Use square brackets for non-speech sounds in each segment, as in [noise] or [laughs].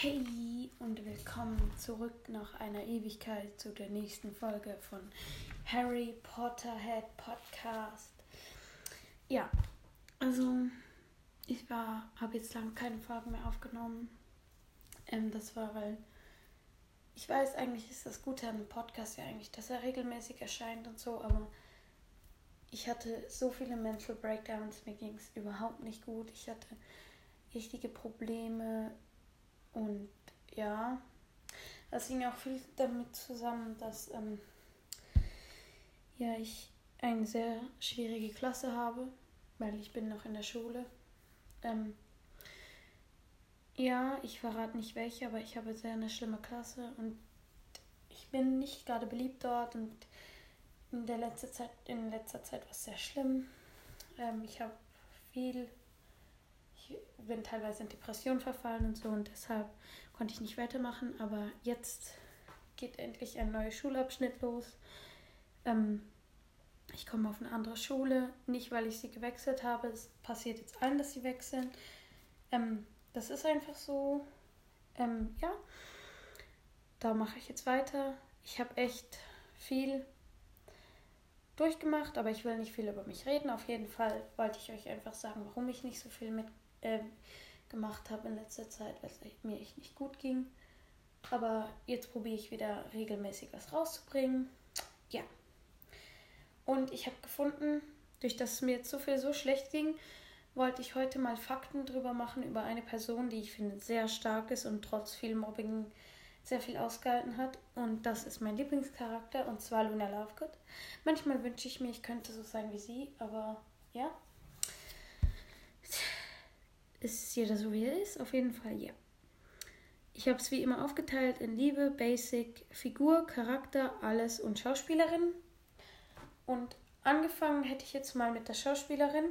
Hey und willkommen zurück nach einer Ewigkeit zu der nächsten Folge von Harry Potterhead Podcast. Ja, also ich war, habe jetzt lange keine Folgen mehr aufgenommen. Ähm, das war, weil ich weiß, eigentlich ist das Gute an einem Podcast ja eigentlich, dass er regelmäßig erscheint und so, aber ich hatte so viele Mental Breakdowns, mir ging es überhaupt nicht gut. Ich hatte richtige Probleme und ja, das hing auch viel damit zusammen, dass ähm, ja, ich eine sehr schwierige Klasse habe, weil ich bin noch in der Schule. Ähm, ja, ich verrate nicht welche, aber ich habe sehr eine schlimme Klasse und ich bin nicht gerade beliebt dort und in der letzten Zeit, in letzter Zeit war es sehr schlimm. Ähm, ich habe viel ich bin teilweise in Depression verfallen und so und deshalb konnte ich nicht weitermachen. Aber jetzt geht endlich ein neuer Schulabschnitt los. Ähm, ich komme auf eine andere Schule, nicht weil ich sie gewechselt habe. Es passiert jetzt allen, dass sie wechseln. Ähm, das ist einfach so. Ähm, ja, da mache ich jetzt weiter. Ich habe echt viel durchgemacht, aber ich will nicht viel über mich reden. Auf jeden Fall wollte ich euch einfach sagen, warum ich nicht so viel mit äh, gemacht habe in letzter Zeit, weil es mir echt nicht gut ging. Aber jetzt probiere ich wieder regelmäßig was rauszubringen. Ja. Und ich habe gefunden, durch das es mir jetzt so viel so schlecht ging, wollte ich heute mal Fakten drüber machen über eine Person, die ich finde sehr stark ist und trotz viel Mobbing sehr viel ausgehalten hat. Und das ist mein Lieblingscharakter und zwar Luna Lovegood. Manchmal wünsche ich mir, ich könnte so sein wie sie, aber ja, ist jeder so, wie er ist. Auf jeden Fall, ja. Ich habe es wie immer aufgeteilt in Liebe, Basic, Figur, Charakter, alles und Schauspielerin. Und angefangen hätte ich jetzt mal mit der Schauspielerin.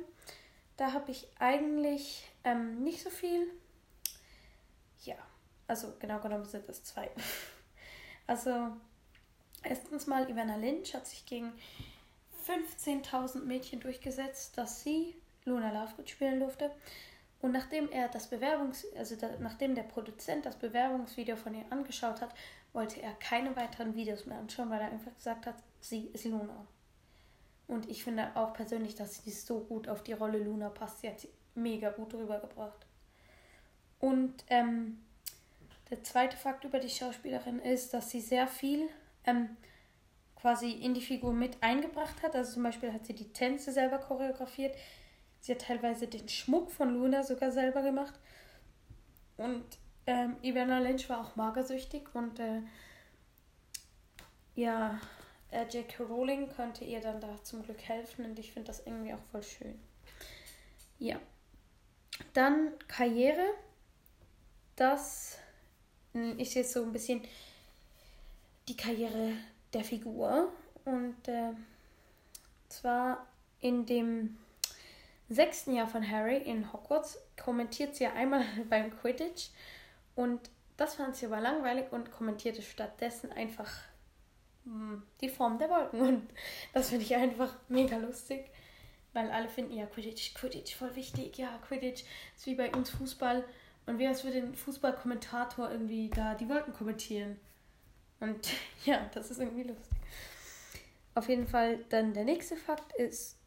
Da habe ich eigentlich ähm, nicht so viel. Ja, also genau genommen sind es zwei. [laughs] Also erstens mal Ivana Lynch hat sich gegen 15.000 Mädchen durchgesetzt, dass sie Luna Lovegood spielen durfte. Und nachdem er das Bewerbungs, also da, nachdem der Produzent das Bewerbungsvideo von ihr angeschaut hat, wollte er keine weiteren Videos mehr anschauen, weil er einfach gesagt hat, sie ist Luna. Und ich finde auch persönlich, dass sie so gut auf die Rolle Luna passt. Sie hat sie mega gut rübergebracht. Und ähm, der zweite Fakt über die Schauspielerin ist, dass sie sehr viel ähm, quasi in die Figur mit eingebracht hat. Also zum Beispiel hat sie die Tänze selber choreografiert. Sie hat teilweise den Schmuck von Luna sogar selber gemacht. Und ähm, Ivana Lynch war auch magersüchtig und äh, ja, äh, J.K. Rowling konnte ihr dann da zum Glück helfen und ich finde das irgendwie auch voll schön. Ja. Dann Karriere. Das hm, ist jetzt so ein bisschen die Karriere der Figur. Und äh, zwar in dem sechsten Jahr von Harry in Hogwarts kommentiert sie ja einmal [laughs] beim Quidditch. Und das fand sie aber langweilig und kommentierte stattdessen einfach mh, hm, die Form der Wolken. Und [laughs] das finde ich einfach mega lustig, weil alle finden ja Quidditch, Quidditch voll wichtig, ja Quidditch ist wie bei uns Fußball. Und wer ist für den Fußballkommentator irgendwie da die Wolken kommentieren? Und [laughs] ja, das ist irgendwie lustig. Auf jeden Fall dann der nächste Fakt ist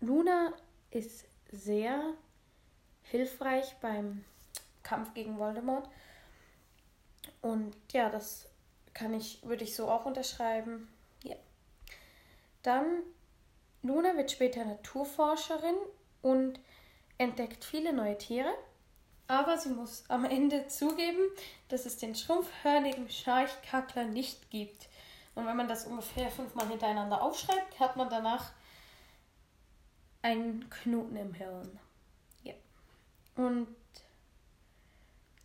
Luna ist sehr hilfreich beim Kampf gegen Voldemort. Und ja, das kann ich, würde ich so auch unterschreiben. Ja. Dann, Luna wird später Naturforscherin und entdeckt viele neue Tiere. Aber sie muss am Ende zugeben, dass es den schrumpfhörnigen Schnarchkackler nicht gibt. Und wenn man das ungefähr fünfmal hintereinander aufschreibt, hat man danach einen Knoten im Hirn. Ja. Und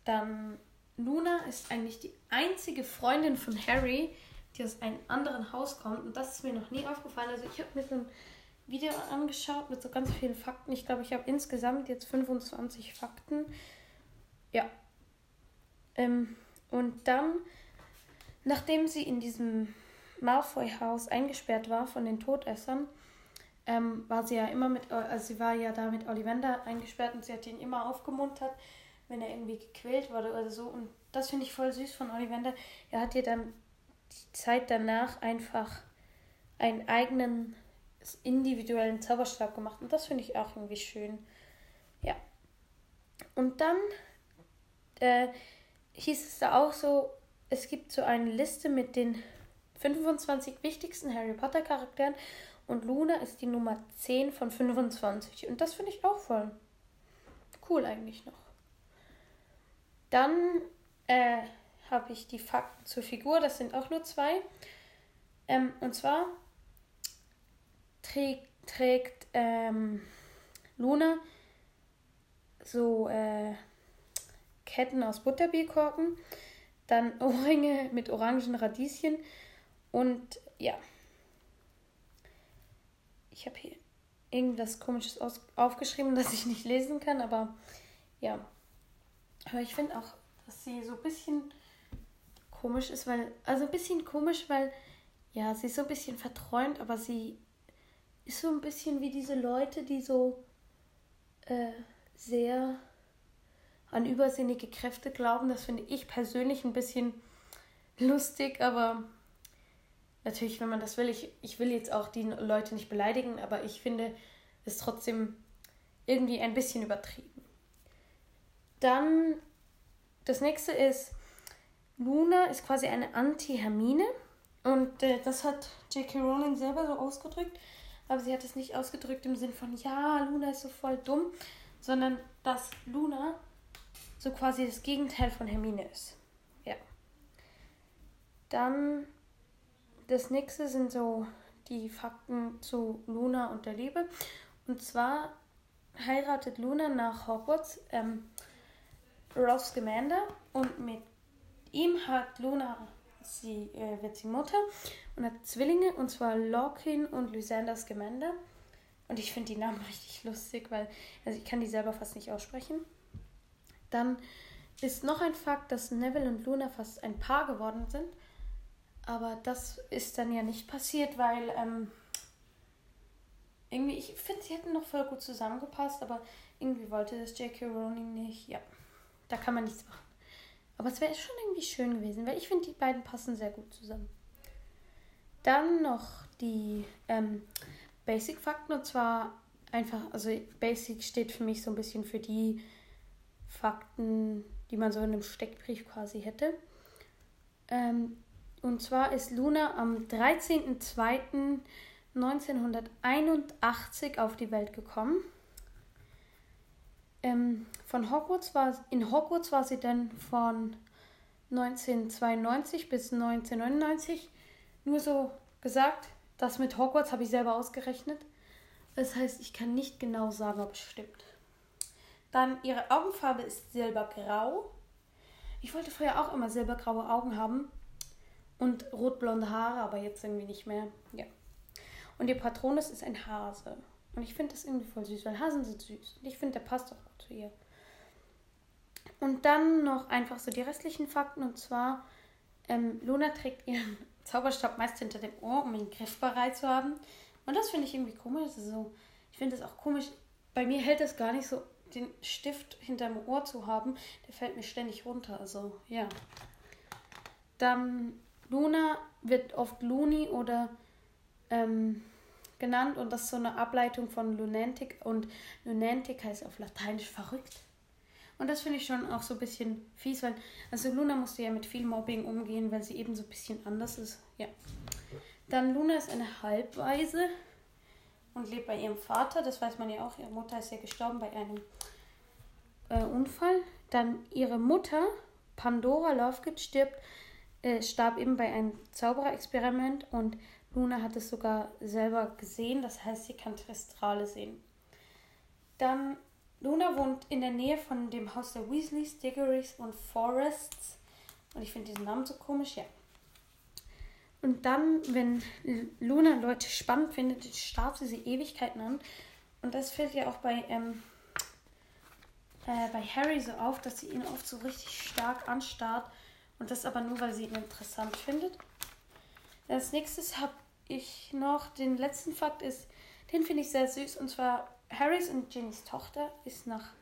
dann Luna ist eigentlich die einzige Freundin von Harry, die aus einem anderen Haus kommt. Und das ist mir noch nie aufgefallen. Also ich habe mir so ein Video angeschaut mit so ganz vielen Fakten. Ich glaube, ich habe insgesamt jetzt 25 Fakten. Ja. Ähm, und dann, nachdem sie in diesem Malfoy-Haus eingesperrt war von den Todessern, ähm, war sie ja immer mit, also sie war ja da mit Ollivander eingesperrt und sie hat ihn immer aufgemuntert, wenn er irgendwie gequält wurde oder so. Und das finde ich voll süß von Ollivander. Er hat ihr dann die Zeit danach einfach einen eigenen individuellen Zauberstab gemacht. Und das finde ich auch irgendwie schön. Ja. Und dann äh, hieß es da auch so, es gibt so eine Liste mit den 25 wichtigsten Harry Potter Charakteren und Luna ist die Nummer 10 von 25. Und das finde ich auch voll cool eigentlich noch. Dann äh, habe ich die Fakten zur Figur, das sind auch nur zwei. Ähm, und zwar trägt, trägt ähm, Luna so äh, Ketten aus Butterbierkorken, dann [laughs] Ohrringe mit orangen Radieschen und ja. Ich habe hier irgendwas komisches aus aufgeschrieben, [laughs] das ich nicht lesen kann, aber ja. Aber ich finde auch, dass sie so ein bisschen komisch ist, weil, also ein bisschen komisch, weil, ja, sie ist so ein bisschen verträumt, aber sie ist so ein bisschen wie diese Leute, die so äh, sehr an übersinnige Kräfte glauben. Das finde ich persönlich ein bisschen lustig, aber natürlich, wenn man das will, ich, ich will jetzt auch die Leute nicht beleidigen, aber ich finde es trotzdem irgendwie ein bisschen übertrieben. Dann das nächste ist, Luna ist quasi eine Anti-Hermine und äh, das hat J.K. Rowling selber so ausgedrückt, aber sie hat es nicht ausgedrückt im Sinn von, ja, Luna ist so voll dumm, sondern dass Luna so quasi das Gegenteil von Hermine ist. Ja. Dann das nächste sind so die Fakten zu Luna und der Liebe. Und zwar heiratet Luna nach Hogwarts ähm, Ross Scamander und mit ihm hat Luna, sie äh, wird sie Mutter und hat Zwillinge und zwar Lorkin und Lysander Scamander. Und ich finde die Namen [laughs] richtig lustig, weil also ich kann die selber fast nicht aussprechen. Dann ist noch ein Fakt, dass Neville und Luna fast ein Paar geworden sind. Aber das ist dann ja nicht passiert, weil ähm, irgendwie, ich finde, sie hätten noch voll gut zusammengepasst, aber irgendwie wollte das J.K. Rowling nicht. Ja, da kann man nichts machen. Aber es wäre schon irgendwie schön gewesen, weil ich finde, die beiden passen sehr gut zusammen. Dann noch die ähm, Basic-Fakten und zwar einfach, also Basic steht für mich so ein bisschen für die Fakten, die man so in einem Steckbrief quasi hätte. Ähm, und zwar ist Luna am 13.02.1981 auf die Welt gekommen. Ähm, von Hogwarts war, in Hogwarts war sie dann von 1992 bis 1999. Nur so gesagt, das mit Hogwarts habe ich selber ausgerechnet. Das heißt, ich kann nicht genau sagen, ob es stimmt. Dann ihre Augenfarbe ist silbergrau. Ich wollte früher auch immer silbergraue Augen haben und rotblonde Haare, aber jetzt irgendwie nicht mehr. Ja. Und ihr Patronus ist ein Hase. Und ich finde das irgendwie voll süß, weil Hasen sind süß. Und ich finde, der passt auch zu ihr. Und dann noch einfach so die restlichen Fakten. Und zwar, ähm, Luna trägt ihren [laughs] Zauberstab meist hinter dem Ohr, um ihn griffbereit zu haben. Und das finde ich irgendwie komisch. Also, ich finde das auch komisch. Bei mir hält das gar nicht so, den Stift hinterm Ohr zu haben. Der fällt mir ständig runter. Also, ja. Dann Luna wird oft Looney oder ähm, genannt und das ist so eine Ableitung von Lunatic und Lunatic heißt auf Lateinisch verrückt. Und das finde ich schon auch so ein bisschen fies, weil also Luna musste ja mit viel Mobbing umgehen, weil sie eben so ein bisschen anders ist. Ja. Dann Luna ist eine Halbweise und lebt bei ihrem Vater, das weiß man ja auch. Ihre Mutter ist ja gestorben bei einem äh, Unfall. Dann ihre Mutter, Pandora Lovegood, stirbt äh, starb eben bei einem Zaubererexperiment und Luna hat es sogar selber gesehen, das heißt, sie kann Tristrale sehen. Dann, Luna wohnt in der Nähe von dem Haus der Weasleys, Diggorys und Forests. Und ich finde diesen Namen so komisch, ja. Und dann, wenn Luna Leute spannend findet, starrt sie sie Ewigkeiten an. Und das fällt ja auch bei, ähm, äh, bei Harry so auf, dass sie ihn oft so richtig stark anstarrt und das aber nur, weil sie ihn interessant findet. Als nächstes habe ich noch den letzten Fakt ist, den finde ich sehr süß. Und zwar Harrys und Ginnys Tochter ist nach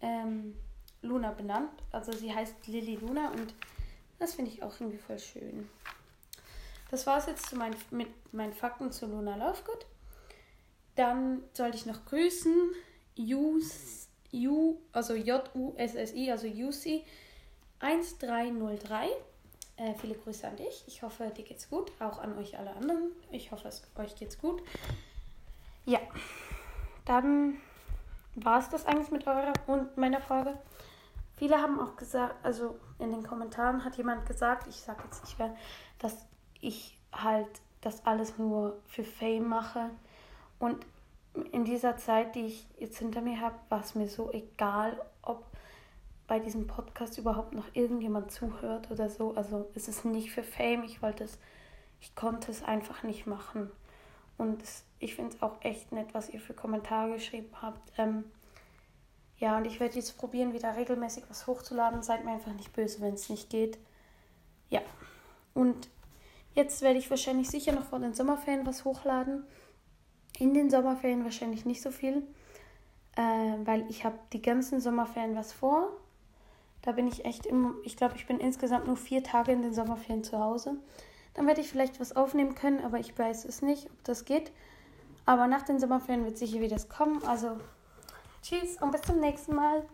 ähm, Luna benannt. Also sie heißt Lily Luna und das finde ich auch irgendwie voll schön. Das war es jetzt zu mein, mit meinen Fakten zu Luna Lovegood. Dann sollte ich noch grüßen. Use, U, also J-U-S-S-I, also UC 1303. Äh, viele Grüße an dich. Ich hoffe, dir geht's gut. Auch an euch alle anderen. Ich hoffe, es, euch geht's gut. Ja, dann war es das eigentlich mit eurer und meiner Frage. Viele haben auch gesagt, also in den Kommentaren hat jemand gesagt, ich sage jetzt nicht wer, dass ich halt das alles nur für Fame mache. Und in dieser Zeit, die ich jetzt hinter mir habe, war es mir so egal, ob bei diesem Podcast überhaupt noch irgendjemand zuhört oder so. Also es ist nicht für Fame. Ich wollte es, ich konnte es einfach nicht machen. Und es, ich finde es auch echt nett, was ihr für Kommentare geschrieben habt. Ähm, ja, und ich werde jetzt probieren, wieder regelmäßig was hochzuladen. Seid mir einfach nicht böse, wenn es nicht geht. Ja. Und jetzt werde ich wahrscheinlich sicher noch vor den Sommerferien was hochladen. In den Sommerferien wahrscheinlich nicht so viel, äh, weil ich habe die ganzen Sommerferien was vor. Da bin ich echt im, ich glaube, ich bin insgesamt nur vier Tage in den Sommerferien zu Hause. Dann werde ich vielleicht was aufnehmen können, aber ich weiß es nicht, ob das geht. Aber nach den Sommerferien wird sicher wieder kommen. Also tschüss und bis zum nächsten Mal.